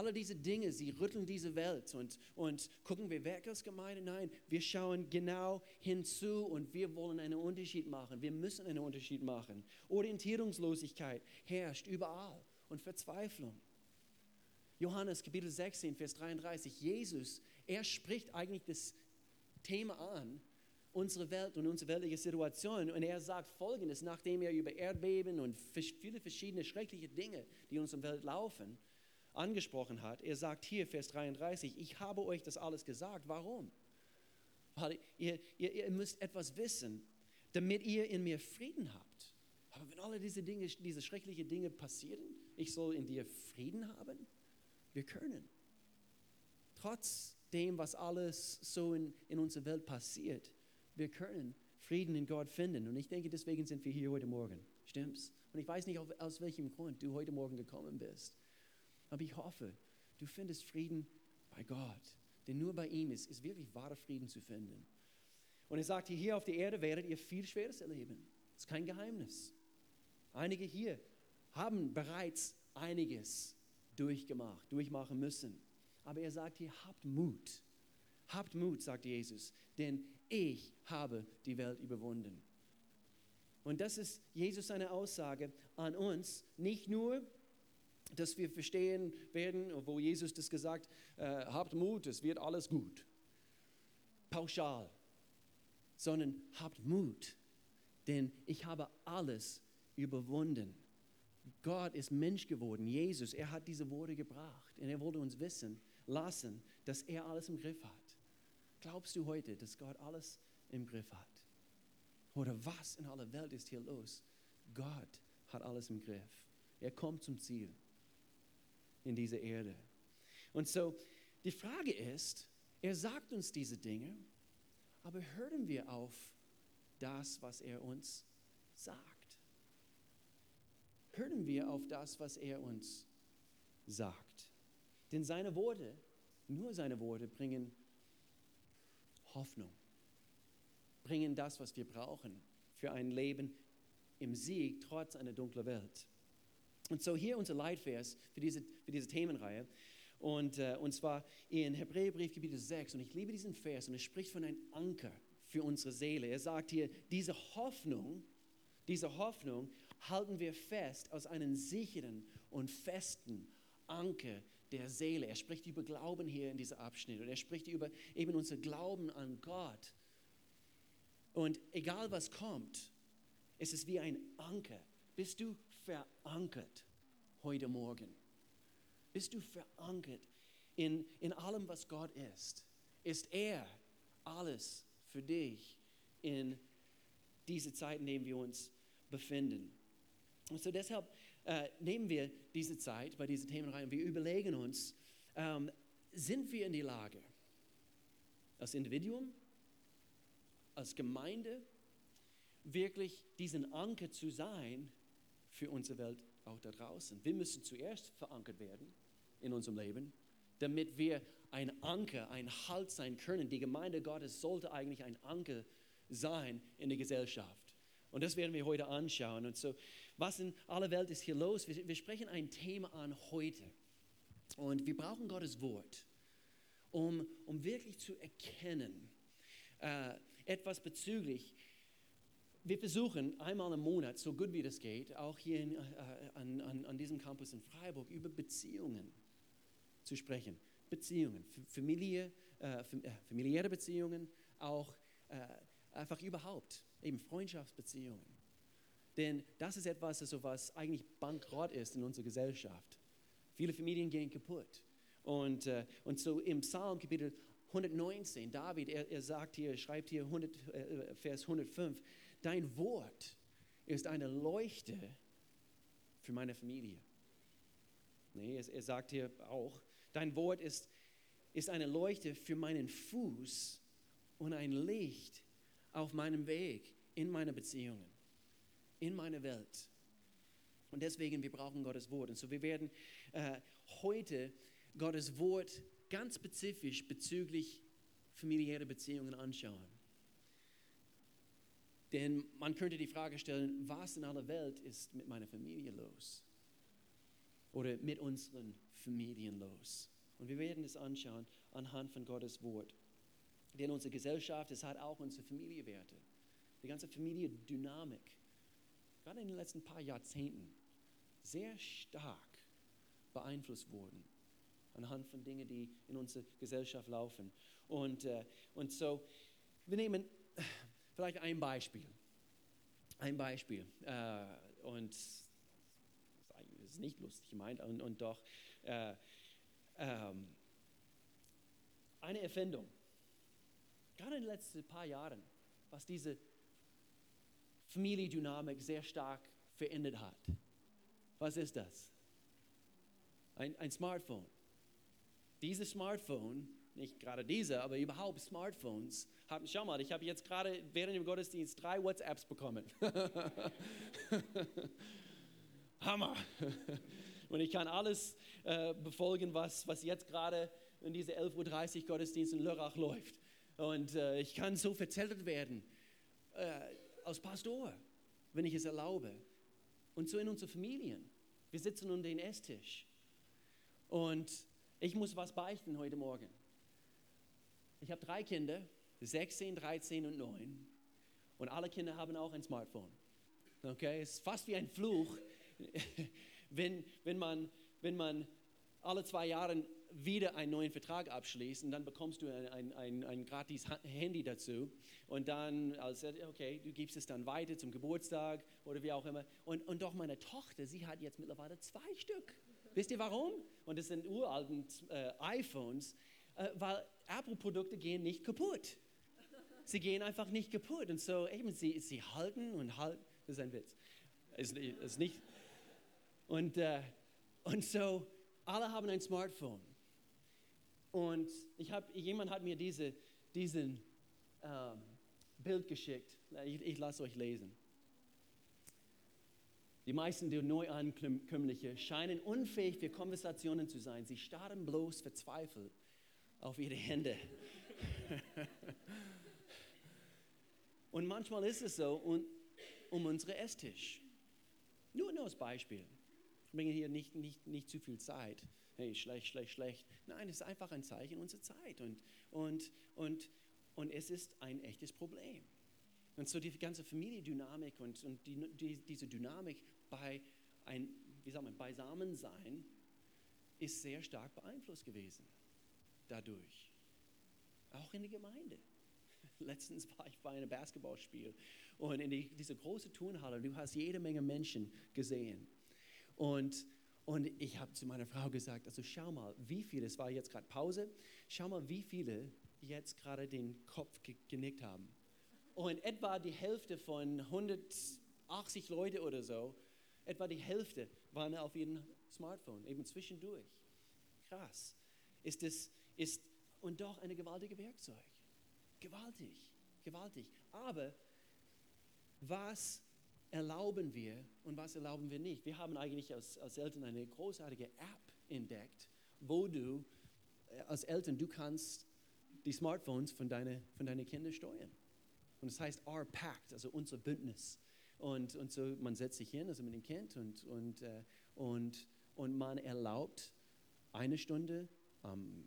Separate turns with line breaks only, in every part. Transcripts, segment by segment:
Alle diese Dinge, sie rütteln diese Welt und, und gucken wir weg als Gemeinde? Nein, wir schauen genau hinzu und wir wollen einen Unterschied machen. Wir müssen einen Unterschied machen. Orientierungslosigkeit herrscht überall und Verzweiflung. Johannes Kapitel 16, Vers 33, Jesus, er spricht eigentlich das Thema an, unsere Welt und unsere weltliche Situation. Und er sagt Folgendes, nachdem er über Erdbeben und viele verschiedene schreckliche Dinge, die in unserer Welt laufen, angesprochen hat. Er sagt hier, Vers 33, ich habe euch das alles gesagt. Warum? Weil ihr, ihr, ihr müsst etwas wissen, damit ihr in mir Frieden habt. Aber wenn alle diese Dinge, diese schrecklichen Dinge passieren, ich soll in dir Frieden haben? Wir können. Trotz dem, was alles so in, in unserer Welt passiert, wir können Frieden in Gott finden. Und ich denke, deswegen sind wir hier heute Morgen. Stimmt's? Und ich weiß nicht, aus welchem Grund du heute Morgen gekommen bist. Aber ich hoffe, du findest Frieden bei Gott. Denn nur bei ihm ist, ist wirklich wahrer Frieden zu finden. Und er sagt, hier auf der Erde werdet ihr viel Schweres erleben. Das ist kein Geheimnis. Einige hier haben bereits einiges durchgemacht, durchmachen müssen. Aber er sagt hier, habt Mut. Habt Mut, sagt Jesus, denn ich habe die Welt überwunden. Und das ist Jesus seine Aussage an uns, nicht nur, dass wir verstehen werden, wo Jesus das gesagt, äh, habt Mut, es wird alles gut. Pauschal. Sondern habt Mut, denn ich habe alles überwunden. Gott ist Mensch geworden, Jesus, er hat diese Worte gebracht und er wollte uns wissen lassen, dass er alles im Griff hat. Glaubst du heute, dass Gott alles im Griff hat? Oder was in aller Welt ist hier los? Gott hat alles im Griff. Er kommt zum Ziel in dieser Erde. Und so, die Frage ist, er sagt uns diese Dinge, aber hören wir auf das, was er uns sagt? Hören wir auf das, was er uns sagt? Denn seine Worte, nur seine Worte bringen Hoffnung, bringen das, was wir brauchen für ein Leben im Sieg trotz einer dunklen Welt. Und so hier unser Leitvers für diese, für diese Themenreihe. Und, äh, und zwar in Hebräerbrief Kapitel 6. Und ich liebe diesen Vers und er spricht von einem Anker für unsere Seele. Er sagt hier, diese Hoffnung, diese Hoffnung halten wir fest aus einem sicheren und festen Anker der Seele. Er spricht über Glauben hier in diesem Abschnitt und er spricht über eben unser Glauben an Gott. Und egal was kommt, es ist wie ein Anker. Bist du verankert heute Morgen? Bist du verankert in, in allem, was Gott ist? Ist er alles für dich in diese Zeit, in der wir uns befinden? Und so deshalb äh, nehmen wir diese Zeit bei diesen Themenreihen und wir überlegen uns, ähm, sind wir in die Lage, als Individuum, als Gemeinde, wirklich diesen Anker zu sein für unsere Welt auch da draußen. Wir müssen zuerst verankert werden in unserem Leben, damit wir ein Anker, ein Halt sein können. Die Gemeinde Gottes sollte eigentlich ein Anker sein in der Gesellschaft. Und das werden wir heute anschauen. Und so, was in aller Welt ist hier los? Wir, wir sprechen ein Thema an heute. Und wir brauchen Gottes Wort, um, um wirklich zu erkennen, äh, etwas bezüglich. Wir versuchen einmal im Monat, so gut wie das geht, auch hier in, äh, an, an, an diesem Campus in Freiburg, über Beziehungen zu sprechen. Beziehungen, Familie, äh, äh, familiäre Beziehungen, auch äh, einfach überhaupt eben Freundschaftsbeziehungen. Denn das ist etwas, also was eigentlich bankrott ist in unserer Gesellschaft. Viele Familien gehen kaputt. Und, äh, und so im Psalm Kapitel 119, David, er, er sagt hier, schreibt hier 100, äh, Vers 105, dein Wort ist eine Leuchte für meine Familie. Nee, er, er sagt hier auch, dein Wort ist, ist eine Leuchte für meinen Fuß und ein Licht auf meinem Weg, in meine Beziehungen, in meine Welt. Und deswegen, wir brauchen Gottes Wort. Und so, wir werden äh, heute Gottes Wort ganz spezifisch bezüglich familiäre Beziehungen anschauen. Denn man könnte die Frage stellen, was in aller Welt ist mit meiner Familie los? oder mit unseren Familien los? Und wir werden es anschauen anhand von Gottes Wort. Denn unsere Gesellschaft, es hat auch unsere Familienwerte. Die ganze Familiendynamik, gerade in den letzten paar Jahrzehnten, sehr stark beeinflusst wurden anhand von Dingen, die in unserer Gesellschaft laufen. Und, äh, und so, wir nehmen vielleicht ein Beispiel. Ein Beispiel. Äh, und es ist nicht lustig gemeint und, und doch äh, ähm, eine Erfindung, gerade in den letzten paar Jahren, was diese Familiendynamik sehr stark verändert hat. Was ist das? Ein, ein Smartphone. Dieses Smartphone, nicht gerade diese, aber überhaupt Smartphones, haben, schau mal, ich habe jetzt gerade während dem Gottesdienst drei WhatsApps bekommen. Hammer. Und ich kann alles äh, befolgen, was, was jetzt gerade in diese 11.30 Uhr Gottesdienst in Lörrach läuft. Und äh, ich kann so verzählt werden äh, als Pastor, wenn ich es erlaube. Und so in unseren Familien. Wir sitzen um den Esstisch. Und ich muss was beichten heute Morgen. Ich habe drei Kinder, 16, 13 und 9. Und alle Kinder haben auch ein Smartphone. Okay, es ist fast wie ein Fluch, wenn, wenn, man, wenn man alle zwei Jahre wieder einen neuen Vertrag abschließt und dann bekommst du ein, ein, ein, gratis Handy dazu und dann, also, okay, du gibst es dann weiter zum Geburtstag oder wie auch immer. Und, und doch meine Tochter, sie hat jetzt mittlerweile zwei Stück. Wisst ihr warum? Und das sind uralten äh, iPhones, äh, weil Apple-Produkte gehen nicht kaputt. Sie gehen einfach nicht kaputt. Und so, eben, sie, sie halten und halten. Das ist ein Witz. Ist, ist nicht. Und, äh, und so, alle haben ein Smartphone. Und ich hab, jemand hat mir diese, diesen ähm, Bild geschickt. Ich, ich lasse euch lesen. Die meisten der Neuankömmlinge scheinen unfähig für Konversationen zu sein. Sie starren bloß verzweifelt auf ihre Hände. und manchmal ist es so um, um unseren Esstisch. Nur, nur als Beispiel. Ich bringe hier nicht, nicht, nicht zu viel Zeit. Hey, schlecht, schlecht, schlecht. Nein, es ist einfach ein Zeichen unserer Zeit. Und, und, und, und es ist ein echtes Problem. Und so die ganze Familiendynamik und, und die, die, diese Dynamik bei ein, wie sagt man, Beisammensein ist sehr stark beeinflusst gewesen dadurch. Auch in der Gemeinde. Letztens war ich bei einem Basketballspiel und in die, diese große Turnhalle, du hast jede Menge Menschen gesehen. Und, und ich habe zu meiner Frau gesagt, also schau mal, wie viele, es war jetzt gerade Pause, schau mal, wie viele jetzt gerade den Kopf genickt haben. Und etwa die Hälfte von 180 Leute oder so, etwa die Hälfte waren auf ihrem Smartphone, eben zwischendurch. Krass. Ist es, ist und doch eine gewaltige Werkzeug. Gewaltig, gewaltig. Aber was erlauben wir und was erlauben wir nicht? Wir haben eigentlich als, als Eltern eine großartige App entdeckt, wo du äh, als Eltern, du kannst die Smartphones von deinen von deine Kindern steuern. Und es das heißt Our Pact, also unser Bündnis. Und, und so, man setzt sich hin, also mit dem Kind, und, und, äh, und, und man erlaubt eine Stunde am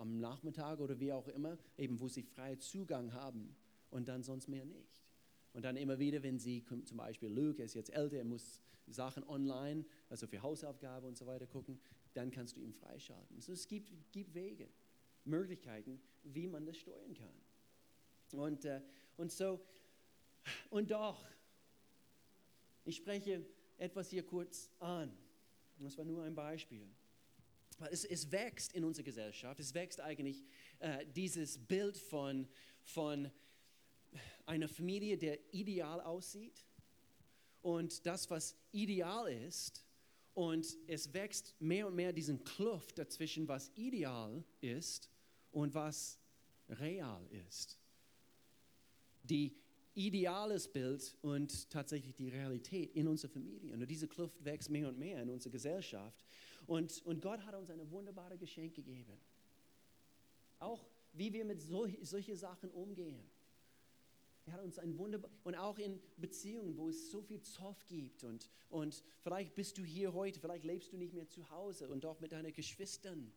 am Nachmittag oder wie auch immer, eben wo sie freien Zugang haben und dann sonst mehr nicht. Und dann immer wieder, wenn sie zum Beispiel Luke ist jetzt älter, er muss Sachen online, also für Hausaufgaben und so weiter gucken, dann kannst du ihn freischalten. Also es gibt, gibt Wege, Möglichkeiten, wie man das steuern kann. Und, äh, und so, und doch, ich spreche etwas hier kurz an. Das war nur ein Beispiel. Es, es wächst in unserer Gesellschaft, es wächst eigentlich äh, dieses Bild von, von einer Familie, der ideal aussieht und das, was ideal ist. Und es wächst mehr und mehr diesen Kluft dazwischen, was ideal ist und was real ist. Die ideales Bild und tatsächlich die Realität in unserer Familie. Und diese Kluft wächst mehr und mehr in unserer Gesellschaft. Und, und Gott hat uns ein wunderbares Geschenk gegeben. Auch wie wir mit so, solchen Sachen umgehen. Er hat uns ein wunderbar und auch in Beziehungen, wo es so viel Zoff gibt und, und vielleicht bist du hier heute, vielleicht lebst du nicht mehr zu Hause und doch mit deinen Geschwistern.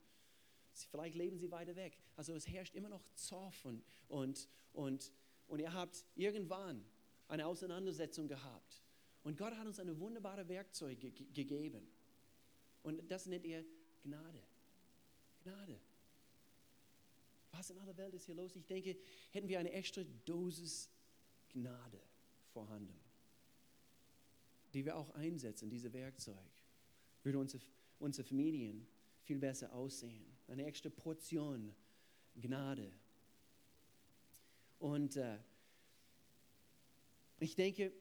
Vielleicht leben sie weiter weg. Also es herrscht immer noch Zoff und, und, und, und ihr habt irgendwann eine Auseinandersetzung gehabt. Und Gott hat uns eine wunderbare Werkzeug ge gegeben. Und das nennt er Gnade. Gnade. Was in aller Welt ist hier los? Ich denke, hätten wir eine extra Dosis Gnade vorhanden, die wir auch einsetzen, diese Werkzeug, würde unsere, unsere Familien viel besser aussehen. Eine extra Portion Gnade. Und äh, ich denke,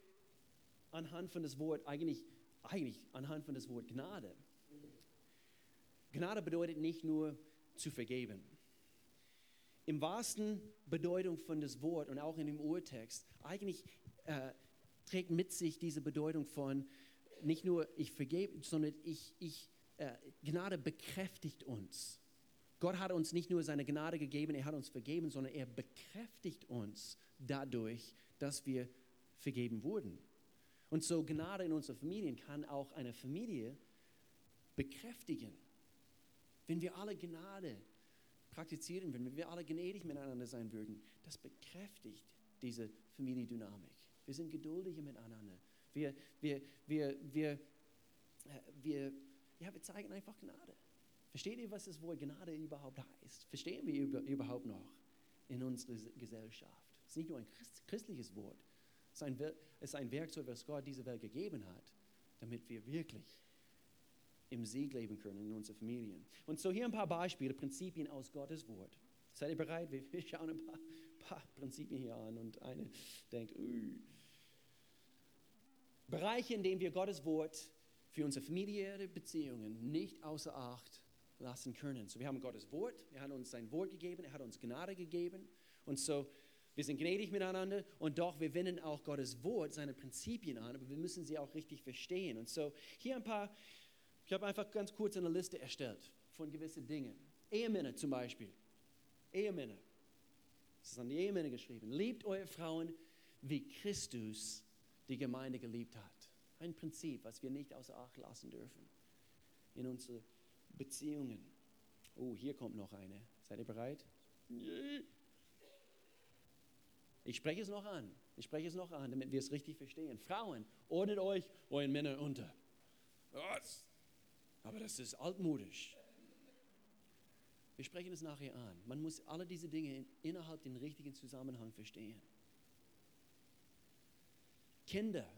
anhand von das Wort, eigentlich, eigentlich anhand von das Wort Gnade, Gnade bedeutet nicht nur zu vergeben. Im wahrsten Bedeutung von das Wort und auch in dem Urtext, eigentlich äh, trägt mit sich diese Bedeutung von nicht nur ich vergebe, sondern ich, ich, äh, Gnade bekräftigt uns. Gott hat uns nicht nur seine Gnade gegeben, er hat uns vergeben, sondern er bekräftigt uns dadurch, dass wir vergeben wurden. Und so Gnade in unseren Familien kann auch eine Familie bekräftigen. Wenn wir alle Gnade praktizieren würden, wenn wir alle gnädig miteinander sein würden, das bekräftigt diese Familiendynamik. Wir sind geduldiger miteinander. Wir, wir, wir, wir, äh, wir, ja, wir zeigen einfach Gnade. Versteht ihr, was das Wort Gnade überhaupt heißt? Verstehen wir überhaupt noch in unserer Gesellschaft? Es ist nicht nur ein christliches Wort. Es ist ein, es ist ein Werkzeug, was Gott dieser Welt gegeben hat, damit wir wirklich im Sieg leben können in unseren Familien. Und so hier ein paar Beispiele, Prinzipien aus Gottes Wort. Seid ihr bereit? Wir, schauen ein paar, paar, Prinzipien hier an und eine denkt, Ui. Bereiche, in denen wir Gottes Wort für unsere familiäre Beziehungen nicht außer Acht lassen können. So, wir haben Gottes Wort, er hat uns sein Wort gegeben, er hat uns Gnade gegeben. Und so, wir sind gnädig miteinander und doch, wir wenden auch Gottes Wort, seine Prinzipien an, aber wir müssen sie auch richtig verstehen. Und so, hier ein paar ich habe einfach ganz kurz eine Liste erstellt von gewissen Dingen. Ehemänner zum Beispiel. Ehemänner. Das ist an die Ehemänner geschrieben. Liebt eure Frauen, wie Christus die Gemeinde geliebt hat. Ein Prinzip, was wir nicht außer Acht lassen dürfen in unsere Beziehungen. Oh, hier kommt noch eine. Seid ihr bereit? Ich spreche es noch an. Ich spreche es noch an, damit wir es richtig verstehen. Frauen, ordnet euch euren Männern unter. Was? Aber das ist altmodisch. Wir sprechen es nachher an. Man muss alle diese Dinge innerhalb den richtigen Zusammenhang verstehen. Kinder,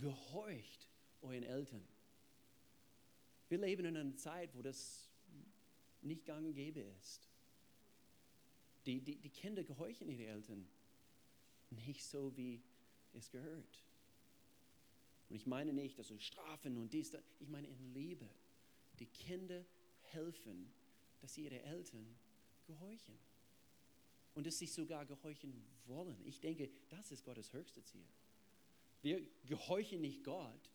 gehorcht euren Eltern. Wir leben in einer Zeit, wo das nicht gang und gäbe ist. Die, die, die Kinder gehorchen ihren Eltern nicht so, wie es gehört. Und ich meine nicht, dass so Strafen und dies, das. ich meine in Liebe. Die Kinder helfen, dass sie ihre Eltern gehorchen. Und dass sie sogar gehorchen wollen. Ich denke, das ist Gottes höchste Ziel. Wir gehorchen nicht Gott.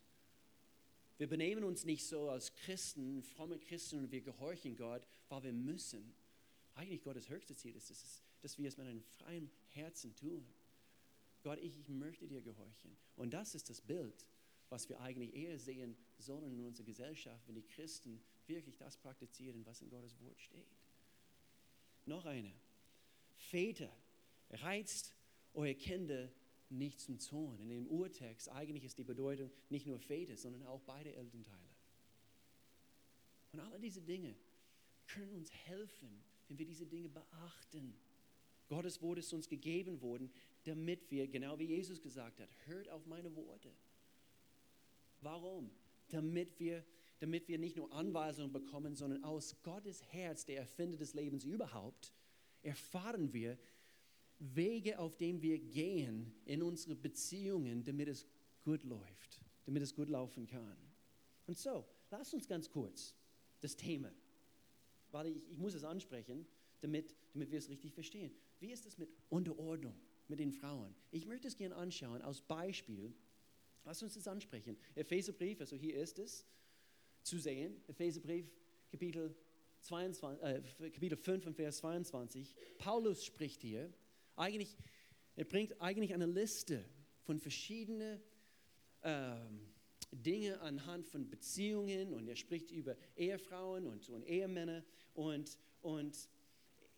Wir benehmen uns nicht so als Christen, fromme Christen, und wir gehorchen Gott, weil wir müssen. Eigentlich Gottes höchste Ziel ist, dass, dass wir es mit einem freien Herzen tun. Gott, ich, ich möchte dir gehorchen. Und das ist das Bild, was wir eigentlich eher sehen sollen in unserer Gesellschaft, wenn die Christen wirklich das praktizieren, was in Gottes Wort steht. Noch eine. Väter, reizt eure Kinder nicht zum Zorn. In dem Urtext eigentlich ist die Bedeutung nicht nur Väter, sondern auch beide Elternteile. Und alle diese Dinge können uns helfen, wenn wir diese Dinge beachten. Gottes Wort ist uns gegeben worden, damit wir, genau wie Jesus gesagt hat, hört auf meine Worte Warum? Damit wir, damit wir nicht nur Anweisungen bekommen, sondern aus Gottes Herz, der Erfinder des Lebens überhaupt, erfahren wir Wege, auf denen wir gehen in unsere Beziehungen, damit es gut läuft, damit es gut laufen kann. Und so, lass uns ganz kurz das Thema, weil ich, ich muss es ansprechen, damit, damit wir es richtig verstehen. Wie ist es mit Unterordnung mit den Frauen? Ich möchte es gerne anschauen aus Beispiel Lass uns das ansprechen. Epheserbrief, also hier ist es zu sehen. Epheserbrief, Kapitel, 22, äh, Kapitel 5 und Vers 22. Paulus spricht hier. Eigentlich er bringt eigentlich eine Liste von verschiedenen ähm, Dinge anhand von Beziehungen und er spricht über Ehefrauen und, und Ehemänner und, und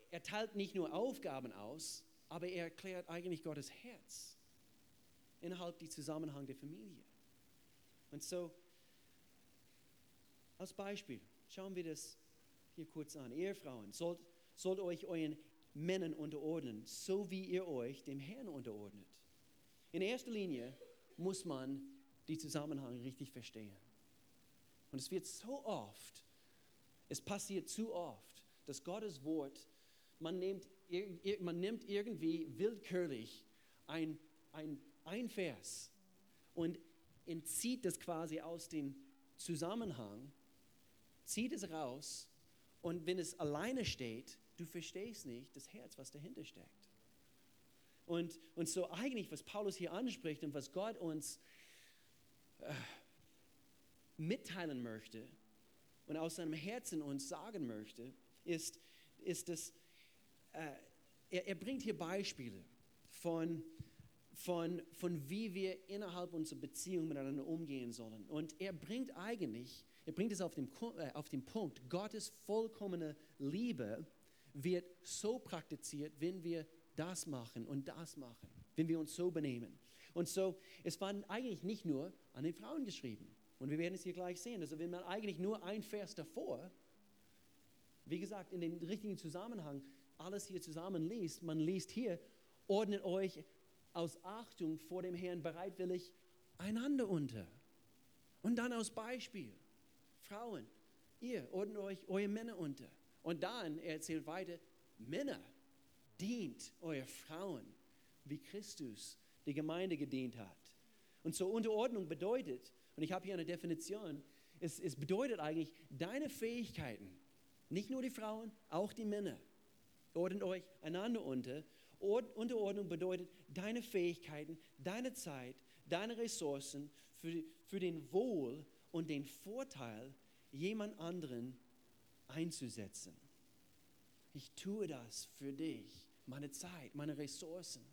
er teilt nicht nur Aufgaben aus, aber er erklärt eigentlich Gottes Herz innerhalb des Zusammenhangs der Familie. Und so, als Beispiel, schauen wir das hier kurz an. Ehefrauen, sollt, sollt euch euren Männern unterordnen, so wie ihr euch dem Herrn unterordnet. In erster Linie muss man die Zusammenhänge richtig verstehen. Und es wird so oft, es passiert zu oft, dass Gottes Wort, man nimmt, man nimmt irgendwie willkürlich ein, ein, ein Vers und entzieht das quasi aus dem Zusammenhang, zieht es raus und wenn es alleine steht, du verstehst nicht das Herz, was dahinter steckt. Und, und so eigentlich, was Paulus hier anspricht und was Gott uns äh, mitteilen möchte und aus seinem Herzen uns sagen möchte, ist, ist dass äh, er, er bringt hier Beispiele von, von, von wie wir innerhalb unserer Beziehung miteinander umgehen sollen. Und er bringt eigentlich, er bringt es auf den, äh, auf den Punkt, Gottes vollkommene Liebe wird so praktiziert, wenn wir das machen und das machen, wenn wir uns so benehmen. Und so, es war eigentlich nicht nur an den Frauen geschrieben. Und wir werden es hier gleich sehen. Also wenn man eigentlich nur ein Vers davor, wie gesagt, in den richtigen Zusammenhang alles hier zusammen liest, man liest hier, ordnet euch aus Achtung vor dem Herrn bereitwillig einander unter. Und dann aus Beispiel, Frauen, ihr ordnet euch eure Männer unter. Und dann, er erzählt weiter, Männer, dient eure Frauen, wie Christus die Gemeinde gedient hat. Und so Unterordnung bedeutet, und ich habe hier eine Definition, es, es bedeutet eigentlich, deine Fähigkeiten, nicht nur die Frauen, auch die Männer, ordnet euch einander unter. Unterordnung bedeutet, deine Fähigkeiten, deine Zeit, deine Ressourcen für, für den Wohl und den Vorteil jemand anderen einzusetzen. Ich tue das für dich, meine Zeit, meine Ressourcen,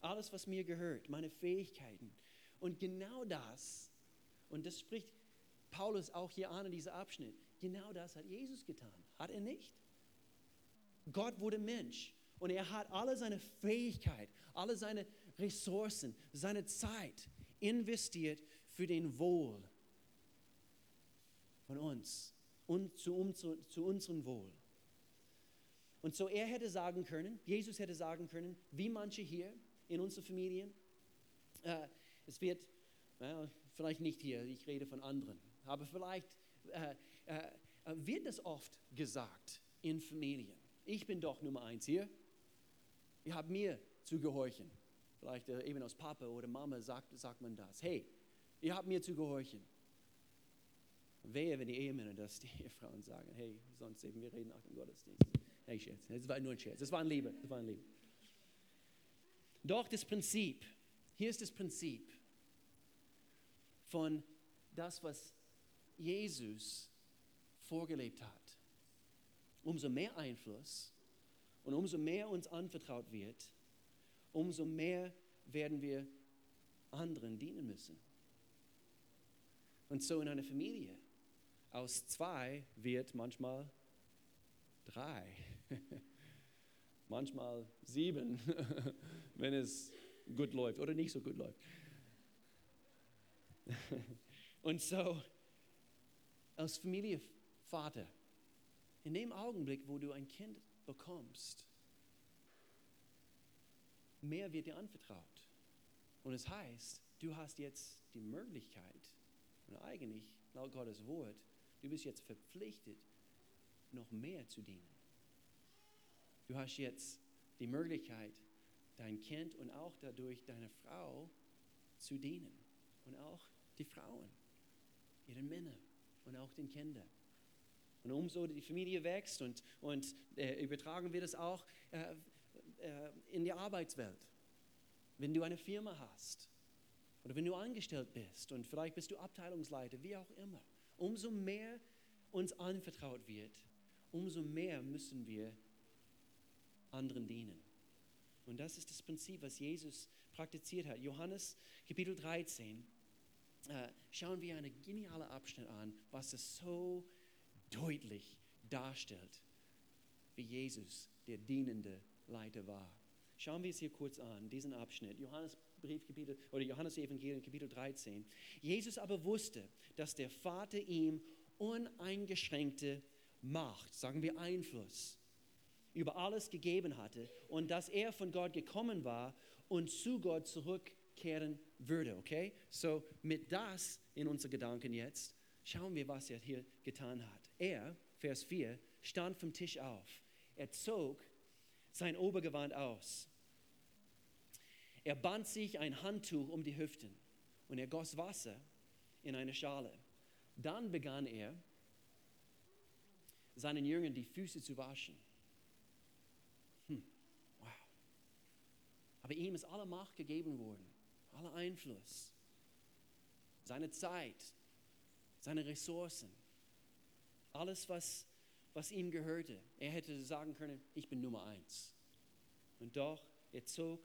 alles, was mir gehört, meine Fähigkeiten. Und genau das, und das spricht Paulus auch hier an in diesem Abschnitt, genau das hat Jesus getan. Hat er nicht? Gott wurde Mensch und er hat alle seine Fähigkeit, alle seine Ressourcen, seine Zeit investiert für den Wohl von uns und zu, um, zu, zu unserem Wohl. Und so er hätte sagen können, Jesus hätte sagen können, wie manche hier in unseren Familien, äh, es wird, äh, vielleicht nicht hier, ich rede von anderen, aber vielleicht äh, äh, wird das oft gesagt in Familien. Ich bin doch Nummer eins hier. Ihr habt mir zu gehorchen. Vielleicht äh, eben aus Papa oder Mama sagt, sagt man das. Hey, ihr habt mir zu gehorchen. Wehe, wenn die Ehemänner das die Ehefrauen sagen. Hey, sonst eben, wir reden nach dem Gottesdienst. Hey, Scherz. Das war nur ein Scherz. Das war ein Liebe. Das war ein Liebe. Doch das Prinzip, hier ist das Prinzip von das, was Jesus vorgelebt hat. Umso mehr Einfluss und umso mehr uns anvertraut wird, umso mehr werden wir anderen dienen müssen. Und so in einer Familie aus zwei wird manchmal drei, manchmal sieben, wenn es gut läuft oder nicht so gut läuft. Und so als Familienvater, in dem Augenblick, wo du ein Kind bekommst, mehr wird dir anvertraut. Und es heißt, du hast jetzt die Möglichkeit, und eigentlich laut Gottes Wort, Du bist jetzt verpflichtet, noch mehr zu dienen. Du hast jetzt die Möglichkeit, dein Kind und auch dadurch deine Frau zu dienen. Und auch die Frauen, ihre Männer und auch den Kindern. Und umso die Familie wächst und, und äh, übertragen wir das auch äh, äh, in die Arbeitswelt. Wenn du eine Firma hast oder wenn du angestellt bist und vielleicht bist du Abteilungsleiter, wie auch immer umso mehr uns anvertraut wird, umso mehr müssen wir anderen dienen. Und das ist das Prinzip, was Jesus praktiziert hat. Johannes Kapitel 13. Äh, schauen wir einen genialen Abschnitt an, was es so deutlich darstellt, wie Jesus der dienende Leiter war. Schauen wir es hier kurz an, diesen Abschnitt. Johannes Brief Kapitel oder Johannes Evangelium Kapitel 13. Jesus aber wusste, dass der Vater ihm uneingeschränkte Macht, sagen wir Einfluss, über alles gegeben hatte und dass er von Gott gekommen war und zu Gott zurückkehren würde. Okay? So mit das in unsere Gedanken jetzt schauen wir, was er hier getan hat. Er, Vers 4, stand vom Tisch auf. Er zog sein Obergewand aus. Er band sich ein Handtuch um die Hüften und er goss Wasser in eine Schale. Dann begann er, seinen Jüngern die Füße zu waschen. Hm, wow. Aber ihm ist alle Macht gegeben worden, aller Einfluss, seine Zeit, seine Ressourcen, alles, was, was ihm gehörte. Er hätte sagen können, ich bin Nummer eins. Und doch, er zog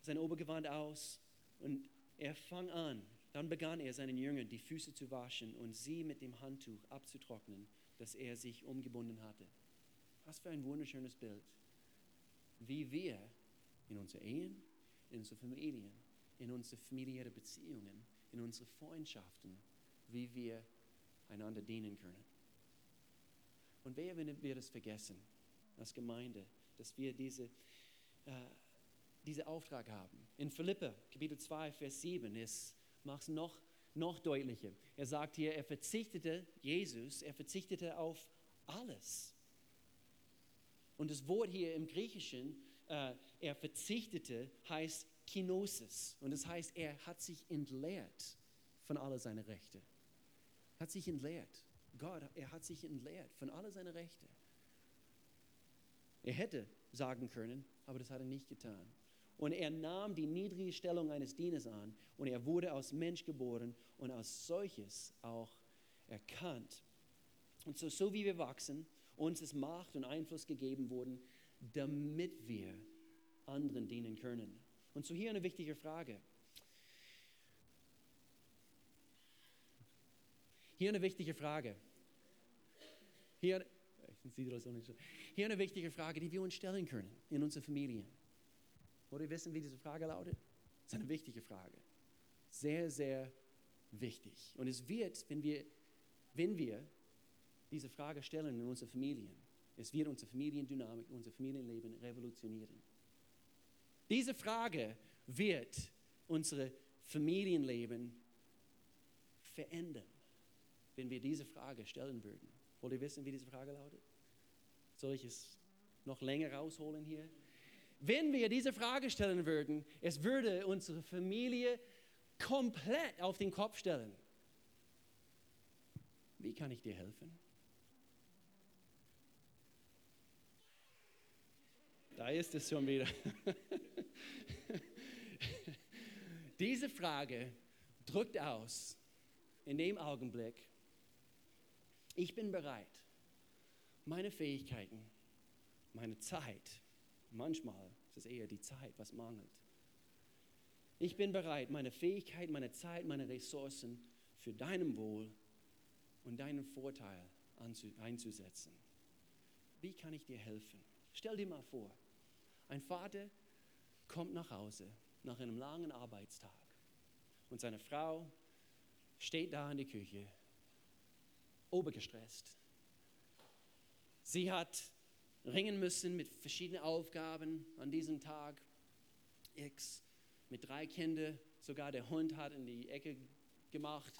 sein Obergewand aus und er fang an. Dann begann er seinen Jüngern die Füße zu waschen und sie mit dem Handtuch abzutrocknen, das er sich umgebunden hatte. Was für ein wunderschönes Bild. Wie wir in unseren Ehen, in unseren Familien, in unsere familiären Beziehungen, in unsere Freundschaften, wie wir einander dienen können. Und wer wenn wir das vergessen als Gemeinde, dass wir diese, äh, diesen Auftrag haben? In Philippe, Kapitel 2, Vers 7, macht es noch, noch deutlicher. Er sagt hier, er verzichtete, Jesus, er verzichtete auf alles. Und das Wort hier im Griechischen, äh, er verzichtete, heißt Kinosis. Und das heißt, er hat sich entleert von all seinen Rechten. Hat sich entleert. Gott, er hat sich entleert von all seinen Rechten. Er hätte sagen können, aber das hat er nicht getan. Und er nahm die niedrige Stellung eines Dieners an und er wurde als Mensch geboren und als solches auch erkannt. Und so, so wie wir wachsen, uns ist Macht und Einfluss gegeben worden, damit wir anderen dienen können. Und so hier eine wichtige Frage. Hier eine wichtige Frage. Hier, hier eine wichtige Frage, die wir uns stellen können in unseren Familien. Wollt ihr wissen, wie diese Frage lautet? Das ist eine wichtige Frage. Sehr, sehr wichtig. Und es wird, wenn wir, wenn wir diese Frage stellen in unseren Familien, es wird unsere Familiendynamik, unser Familienleben revolutionieren. Diese Frage wird unser Familienleben verändern, wenn wir diese Frage stellen würden. Wollt ihr wissen, wie diese Frage lautet? Soll ich es noch länger rausholen hier? Wenn wir diese Frage stellen würden, es würde unsere Familie komplett auf den Kopf stellen. Wie kann ich dir helfen? Da ist es schon wieder. Diese Frage drückt aus, in dem Augenblick, ich bin bereit, meine Fähigkeiten, meine Zeit, manchmal ist es eher die Zeit, was mangelt. Ich bin bereit, meine Fähigkeiten, meine Zeit, meine Ressourcen für deinen Wohl und deinen Vorteil einzusetzen. Wie kann ich dir helfen? Stell dir mal vor, ein Vater kommt nach Hause nach einem langen Arbeitstag und seine Frau steht da in der Küche, obergestresst. Sie hat ringen müssen mit verschiedenen Aufgaben an diesem Tag. X mit drei Kindern, sogar der Hund hat in die Ecke gemacht.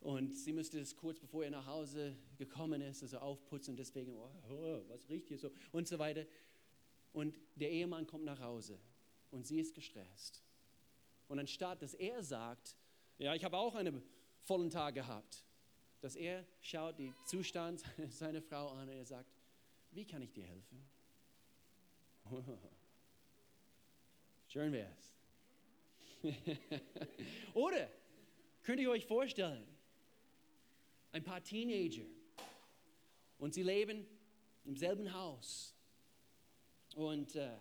Und sie müsste es kurz bevor er nach Hause gekommen ist, also aufputzen, deswegen, oh, oh, was riecht hier so und so weiter. Und der Ehemann kommt nach Hause und sie ist gestresst. Und anstatt dass er sagt, ja, ich habe auch einen vollen Tag gehabt, dass er schaut den Zustand seiner Frau an und er sagt, wie kann ich dir helfen? Schön wär's. Oder könnt ihr euch vorstellen, ein paar Teenager und sie leben im selben Haus Und, äh,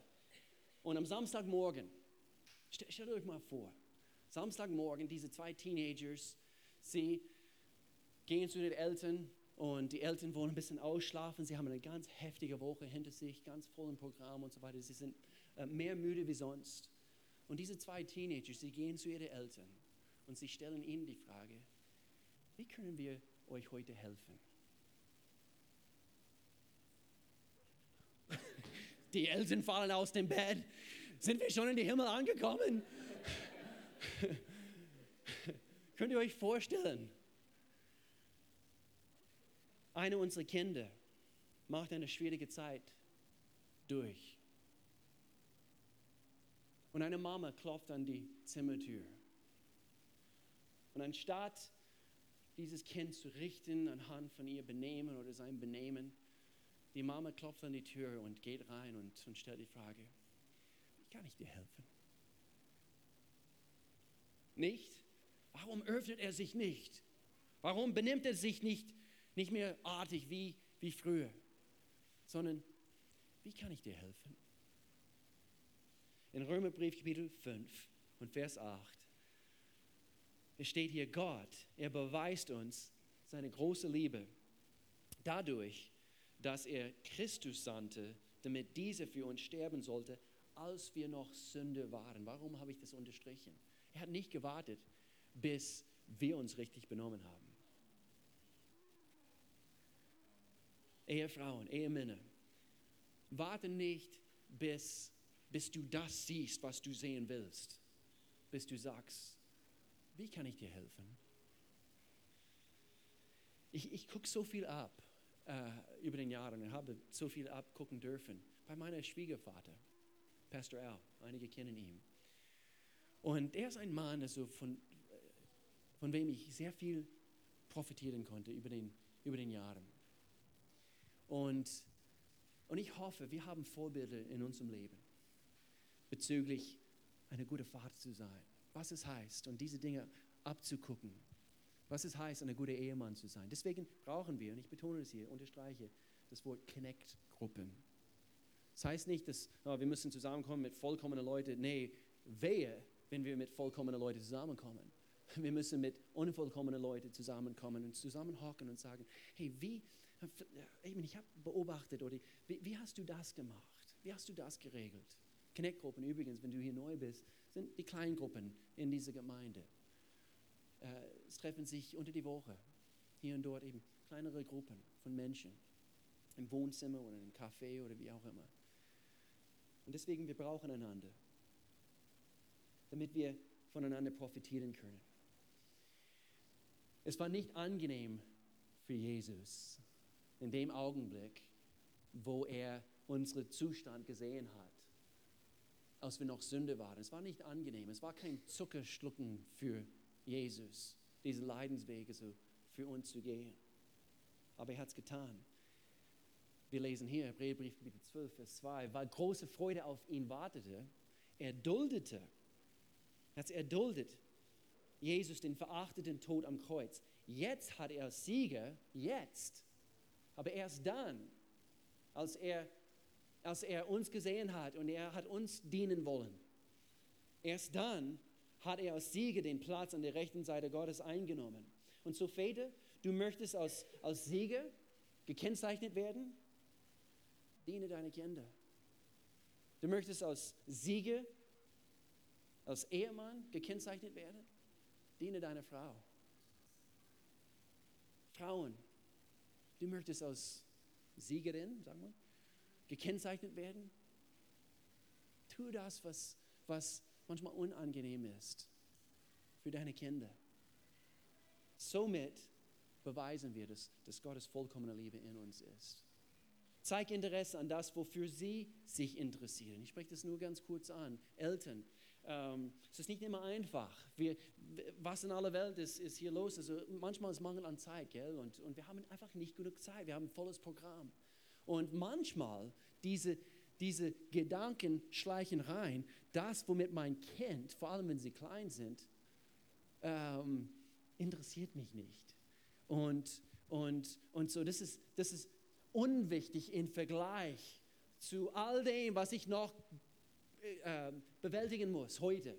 und am Samstagmorgen, stell, stellt euch mal vor, Samstagmorgen, diese zwei Teenagers, sie gehen zu den Eltern und die Eltern wollen ein bisschen ausschlafen. Sie haben eine ganz heftige Woche hinter sich, ganz vollen Programm und so weiter. Sie sind äh, mehr müde wie sonst. Und diese zwei Teenagers, sie gehen zu ihren Eltern und sie stellen ihnen die Frage, wie können wir euch heute helfen? Die Eltern fallen aus dem Bett. Sind wir schon in den Himmel angekommen? Könnt ihr euch vorstellen? Eine unserer Kinder macht eine schwierige Zeit durch. Und eine Mama klopft an die Zimmertür. Und anstatt dieses Kind zu richten anhand von ihr Benehmen oder seinem Benehmen, die Mama klopft an die Tür und geht rein und, und stellt die Frage, wie kann ich dir helfen? Nicht? Warum öffnet er sich nicht? Warum benimmt er sich nicht, nicht mehr artig wie, wie früher? Sondern, wie kann ich dir helfen? In Römerbrief Kapitel 5 und Vers 8 es steht hier, Gott, er beweist uns seine große Liebe dadurch, dass er Christus sandte, damit dieser für uns sterben sollte, als wir noch Sünde waren. Warum habe ich das unterstrichen? Er hat nicht gewartet, bis wir uns richtig benommen haben. Ehefrauen, Ehemänner, warte nicht, bis, bis du das siehst, was du sehen willst, bis du sagst, wie kann ich dir helfen? Ich, ich gucke so viel ab äh, über den Jahren und habe so viel abgucken dürfen. Bei meinem Schwiegervater, Pastor Al, einige kennen ihn. Und er ist ein Mann, also von, von wem ich sehr viel profitieren konnte über den, über den Jahren. Und, und ich hoffe, wir haben Vorbilder in unserem Leben bezüglich eine gute Vater zu sein was es heißt und diese Dinge abzugucken, was es heißt, ein guter Ehemann zu sein. Deswegen brauchen wir, und ich betone es hier, unterstreiche das Wort Connect-Gruppen. Das heißt nicht, dass oh, wir müssen zusammenkommen mit vollkommenen Leuten. Nee, wehe, wenn wir mit vollkommenen Leuten zusammenkommen. Wir müssen mit unvollkommenen Leuten zusammenkommen und zusammenhocken und sagen, hey, wie, ich habe beobachtet, oder wie, wie hast du das gemacht? Wie hast du das geregelt? Connect-Gruppen übrigens, wenn du hier neu bist, sind die Kleingruppen in dieser Gemeinde. Äh, es treffen sich unter die Woche hier und dort eben kleinere Gruppen von Menschen im Wohnzimmer oder im Café oder wie auch immer. Und deswegen, wir brauchen einander, damit wir voneinander profitieren können. Es war nicht angenehm für Jesus in dem Augenblick, wo er unseren Zustand gesehen hat als wir noch Sünde waren. Es war nicht angenehm. Es war kein Zuckerschlucken für Jesus, diese Leidenswege so für uns zu gehen. Aber er hat es getan. Wir lesen hier, Hebräerbrief Kapitel 12, Vers 2, weil große Freude auf ihn wartete, er duldete, er hat es erduldet, Jesus den verachteten Tod am Kreuz. Jetzt hat er Sieger, jetzt, aber erst dann, als er als er uns gesehen hat und er hat uns dienen wollen. Erst dann hat er als Sieger den Platz an der rechten Seite Gottes eingenommen. Und so, Väter, du möchtest als, als Sieger gekennzeichnet werden? Diene deine Kinder. Du möchtest als Sieger, als Ehemann gekennzeichnet werden? Diene deiner Frau. Frauen, du möchtest als Siegerin, sagen wir, gekennzeichnet werden? Tu das, was, was manchmal unangenehm ist für deine Kinder. Somit beweisen wir, dass, dass Gottes vollkommene Liebe in uns ist. Zeig Interesse an das, wofür sie sich interessieren. Ich spreche das nur ganz kurz an. Eltern, ähm, es ist nicht immer einfach. Wir, was in aller Welt ist, ist hier los. Also manchmal ist Mangel an Zeit, gell? Und, und wir haben einfach nicht genug Zeit. Wir haben ein volles Programm. Und manchmal diese, diese Gedanken schleichen rein, das, womit mein Kind, vor allem wenn sie klein sind, ähm, interessiert mich nicht. Und, und, und so, das ist, das ist unwichtig im Vergleich zu all dem, was ich noch äh, bewältigen muss heute.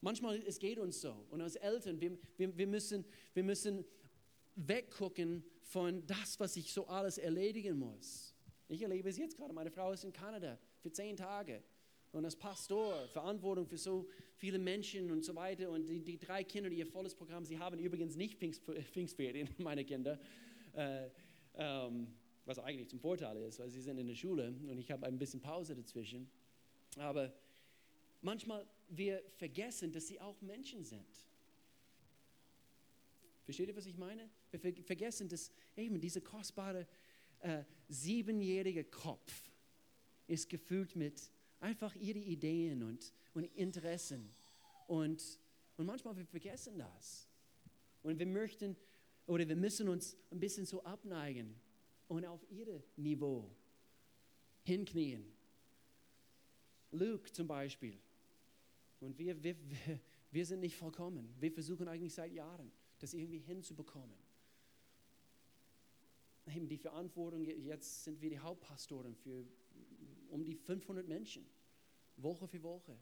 Manchmal es geht uns so. Und als Eltern, wir, wir, wir, müssen, wir müssen weggucken von das, was ich so alles erledigen muss. Ich erlebe es jetzt gerade. Meine Frau ist in Kanada für zehn Tage. Und als Pastor, Verantwortung für so viele Menschen und so weiter. Und die, die drei Kinder, die ihr volles Programm, sie haben übrigens nicht Pfingst, Pfingstferien, meine Kinder. Äh, ähm, was eigentlich zum Vorteil ist, weil sie sind in der Schule und ich habe ein bisschen Pause dazwischen. Aber manchmal wir vergessen, dass sie auch Menschen sind. Versteht ihr, was ich meine? Wir vergessen, dass eben dieser kostbare äh, siebenjährige Kopf ist gefüllt mit einfach ihre Ideen und, und Interessen. Und, und manchmal wir vergessen das. Und wir möchten oder wir müssen uns ein bisschen so abneigen und auf ihr Niveau hinknien. Luke zum Beispiel. Und wir, wir, wir sind nicht vollkommen. Wir versuchen eigentlich seit Jahren, das irgendwie hinzubekommen. Eben die Verantwortung, jetzt sind wir die Hauptpastoren für um die 500 Menschen, Woche für Woche,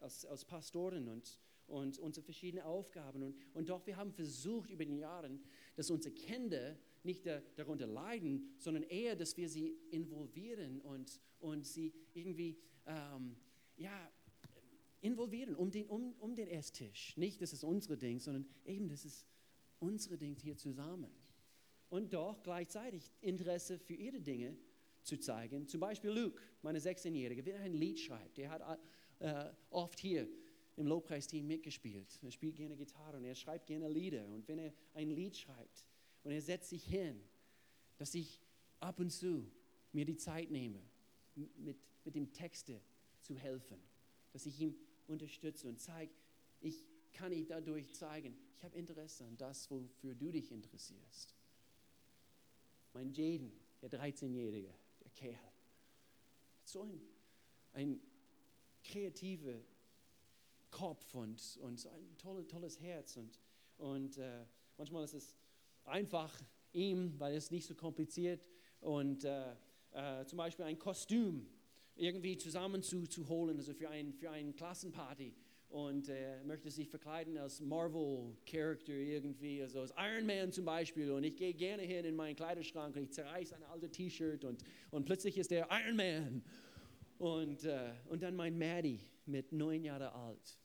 als, als Pastoren und, und unsere verschiedenen Aufgaben. Und, und doch, wir haben versucht über die Jahre, dass unsere Kinder nicht da, darunter leiden, sondern eher, dass wir sie involvieren und, und sie irgendwie ähm, ja, involvieren um den, um, um den Esstisch. Nicht, das ist unsere Ding, sondern eben, das ist unsere Ding hier zusammen. Und doch gleichzeitig Interesse für ihre Dinge zu zeigen. Zum Beispiel Luke, meine 16-Jährige, wenn er ein Lied schreibt, der hat äh, oft hier im Lobpreisteam mitgespielt. Er spielt gerne Gitarre und er schreibt gerne Lieder. Und wenn er ein Lied schreibt und er setzt sich hin, dass ich ab und zu mir die Zeit nehme, mit, mit dem Texte zu helfen, dass ich ihm unterstütze und zeige, ich kann ich dadurch zeigen, ich habe Interesse an das, wofür du dich interessierst. Mein Jaden, der 13-Jährige, der Kerl, hat so ein, ein kreativer Kopf und, und so ein tolle, tolles Herz. Und, und äh, manchmal ist es einfach ihm, weil es nicht so kompliziert und äh, äh, zum Beispiel ein Kostüm irgendwie zusammen zu, also für, ein, für eine Klassenparty. Und äh, möchte sich verkleiden als Marvel-Charakter irgendwie, also als Iron Man zum Beispiel. Und ich gehe gerne hin in meinen Kleiderschrank und ich zerreiße ein altes T-Shirt und, und plötzlich ist der Iron Man. Und, äh, und dann mein Maddie mit neun Jahren alt.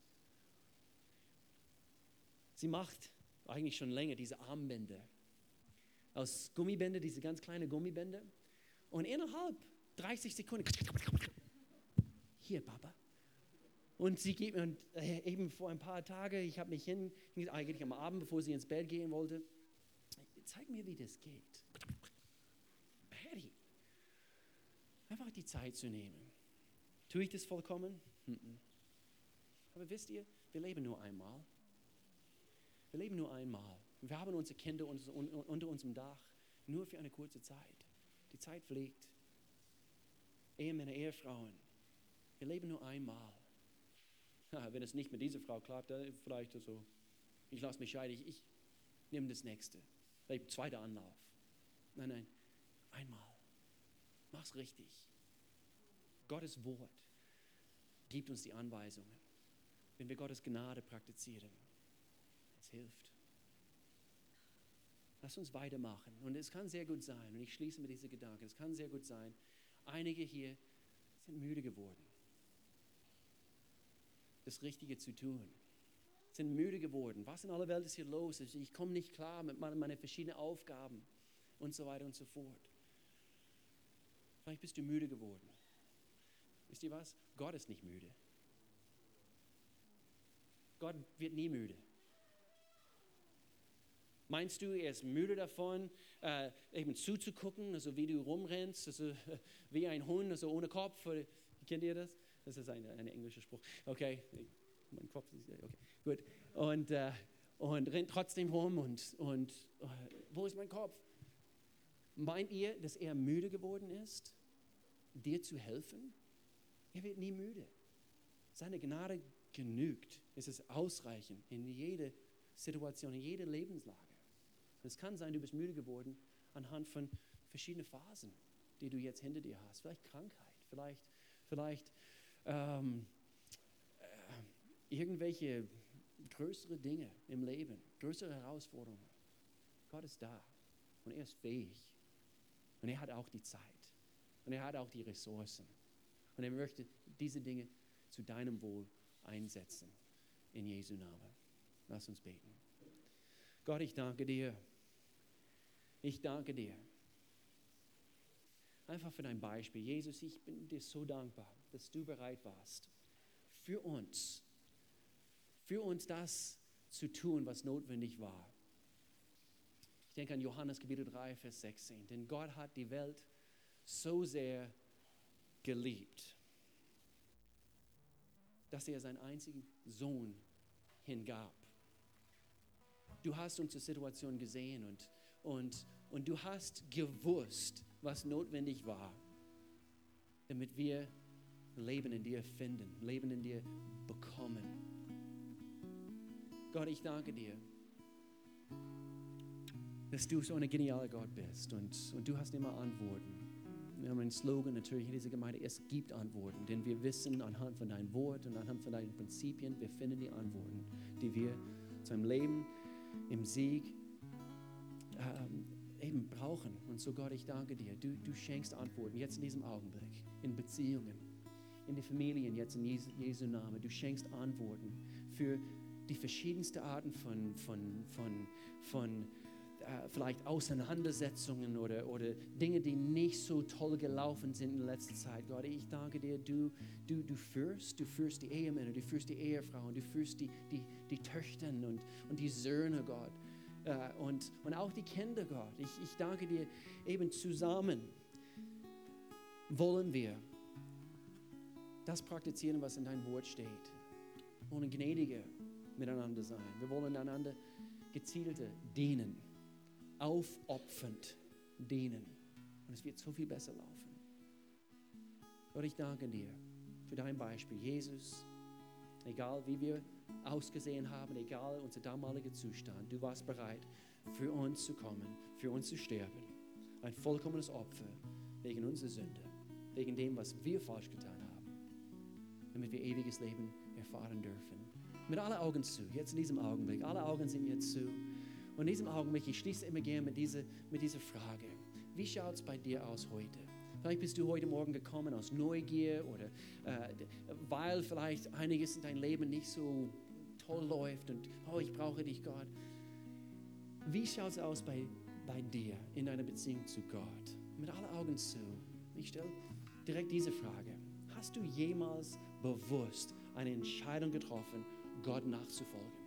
Sie macht eigentlich schon länger diese Armbänder aus Gummibänder, diese ganz kleinen Gummibänder. Und innerhalb 30 Sekunden. Hier, Papa. Und sie geht mir, äh, eben vor ein paar Tagen, ich habe mich hin, eigentlich am Abend, bevor sie ins Bett gehen wollte, zeig mir, wie das geht. Patty, einfach die Zeit zu nehmen. Tue ich das vollkommen? Aber wisst ihr, wir leben nur einmal. Wir leben nur einmal. Wir haben unsere Kinder unter unserem Dach nur für eine kurze Zeit. Die Zeit fliegt. Ehemänner, Ehefrauen, wir leben nur einmal. wenn es nicht mit dieser Frau klappt, dann vielleicht so, ich lasse mich scheiden, ich, ich nehme das nächste. Vielleicht zweiter Anlauf. Nein, nein, einmal. Mach's richtig. Gottes Wort gibt uns die Anweisungen. Wenn wir Gottes Gnade praktizieren, hilft. Lass uns weitermachen. Und es kann sehr gut sein, und ich schließe mit diesem Gedanken, es kann sehr gut sein, Einige hier sind müde geworden, das Richtige zu tun. Sind müde geworden. Was in aller Welt ist hier los? Ich komme nicht klar mit meinen verschiedenen Aufgaben und so weiter und so fort. Vielleicht bist du müde geworden. Wisst ihr was? Gott ist nicht müde. Gott wird nie müde. Meinst du, er ist müde davon, äh, eben zuzugucken, also wie du rumrennst, also wie ein Hund, also ohne Kopf? Kennt ihr das? Das ist ein, ein englischer Spruch. Okay, mein Kopf ist, okay, gut. Und, äh, und rennt trotzdem rum und, und äh, wo ist mein Kopf? Meint ihr, dass er müde geworden ist, dir zu helfen? Er wird nie müde. Seine Gnade genügt. Es ist ausreichend in jede Situation, in jede Lebenslage. Es kann sein, du bist müde geworden anhand von verschiedenen Phasen. die du jetzt hinter dir hast. Vielleicht Krankheit, vielleicht, vielleicht ähm, äh, irgendwelche größere Dinge im Leben, größere Herausforderungen. Gott ist da und er ist fähig. Und er hat auch die Zeit. Und er hat auch die Ressourcen. Und er möchte diese Dinge zu deinem Wohl einsetzen. In Jesu Namen. Lass uns beten. Gott, ich danke dir. Ich danke dir. Einfach für dein Beispiel. Jesus, ich bin dir so dankbar, dass du bereit warst, für uns, für uns das zu tun, was notwendig war. Ich denke an Johannes Kapitel 3, Vers 16. Denn Gott hat die Welt so sehr geliebt, dass er seinen einzigen Sohn hingab. Du hast unsere Situation gesehen und, und, und du hast gewusst, was notwendig war, damit wir Leben in dir finden, Leben in dir bekommen. Gott, ich danke dir, dass du so ein genialer Gott bist und, und du hast immer Antworten. Wir haben einen Slogan natürlich in dieser Gemeinde, es gibt Antworten, denn wir wissen anhand von deinem Wort und anhand von deinen Prinzipien, wir finden die Antworten, die wir zu einem Leben im Sieg ähm, eben brauchen. Und so Gott, ich danke dir, du, du schenkst Antworten jetzt in diesem Augenblick, in Beziehungen, in die Familien jetzt in Jesu, Jesu Namen. Du schenkst Antworten für die verschiedensten Arten von, von, von, von äh, vielleicht Auseinandersetzungen oder, oder Dinge, die nicht so toll gelaufen sind in letzter Zeit. Gott, ich danke dir, du, du, du führst, du führst die Ehemänner, du führst die Ehefrauen, du führst die, die, die Töchter und, und die Söhne, Gott. Äh, und, und auch die Kinder, Gott. Ich, ich danke dir, eben zusammen wollen wir das praktizieren, was in deinem Wort steht. Wir wollen gnädiger miteinander sein. Wir wollen einander gezielter dienen aufopfernd dienen. Und es wird so viel besser laufen. Gott, ich danke dir für dein Beispiel. Jesus, egal wie wir ausgesehen haben, egal unser damaliger Zustand, du warst bereit, für uns zu kommen, für uns zu sterben. Ein vollkommenes Opfer wegen unserer Sünde, wegen dem, was wir falsch getan haben, damit wir ewiges Leben erfahren dürfen. Mit allen Augen zu, jetzt in diesem Augenblick, alle Augen sind jetzt zu. Und in diesem Augenblick, ich schließe immer gerne mit dieser, mit dieser Frage. Wie schaut es bei dir aus heute? Vielleicht bist du heute Morgen gekommen aus Neugier oder äh, weil vielleicht einiges in deinem Leben nicht so toll läuft und oh, ich brauche dich, Gott. Wie schaut es aus bei, bei dir in deiner Beziehung zu Gott? Mit allen Augen zu. Ich stelle direkt diese Frage. Hast du jemals bewusst eine Entscheidung getroffen, Gott nachzufolgen?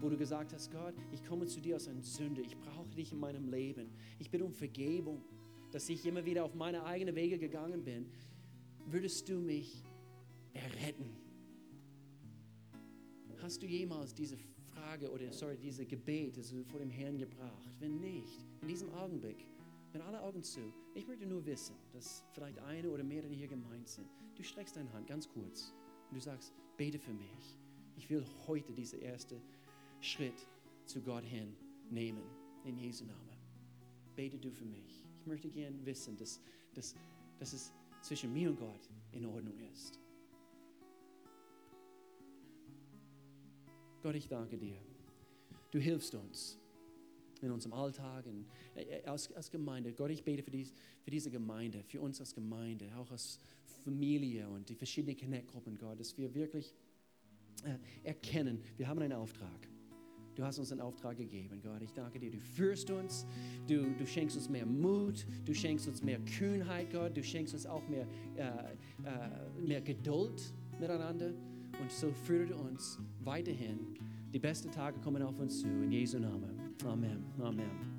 wo du gesagt hast, Gott, ich komme zu dir aus einer Sünde, ich brauche dich in meinem Leben, ich bitte um Vergebung, dass ich immer wieder auf meine eigenen Wege gegangen bin, würdest du mich erretten? Hast du jemals diese Frage oder sorry, diese Gebet also vor dem Herrn gebracht? Wenn nicht, in diesem Augenblick, wenn alle Augen zu, ich möchte nur wissen, dass vielleicht eine oder mehrere hier gemeint sind. Du streckst deine Hand ganz kurz und du sagst, bete für mich. Ich will heute diese erste Schritt zu Gott hin nehmen. In Jesu Namen. Bete du für mich. Möchte gerne wissen, dass, dass, dass es zwischen mir und Gott in Ordnung ist. Gott, ich danke dir. Du hilfst uns in unserem Alltag, in, äh, als, als Gemeinde. Gott, ich bete für, dies, für diese Gemeinde, für uns als Gemeinde, auch als Familie und die verschiedenen Connect-Gruppen, Gott, dass wir wirklich äh, erkennen, wir haben einen Auftrag. Du hast uns einen Auftrag gegeben, Gott. Ich danke dir. Du führst uns. Du, du schenkst uns mehr Mut. Du schenkst uns mehr Kühnheit, Gott. Du schenkst uns auch mehr, äh, äh, mehr Geduld miteinander. Und so führe uns weiterhin. Die besten Tage kommen auf uns zu. In Jesu Namen. Amen. Amen.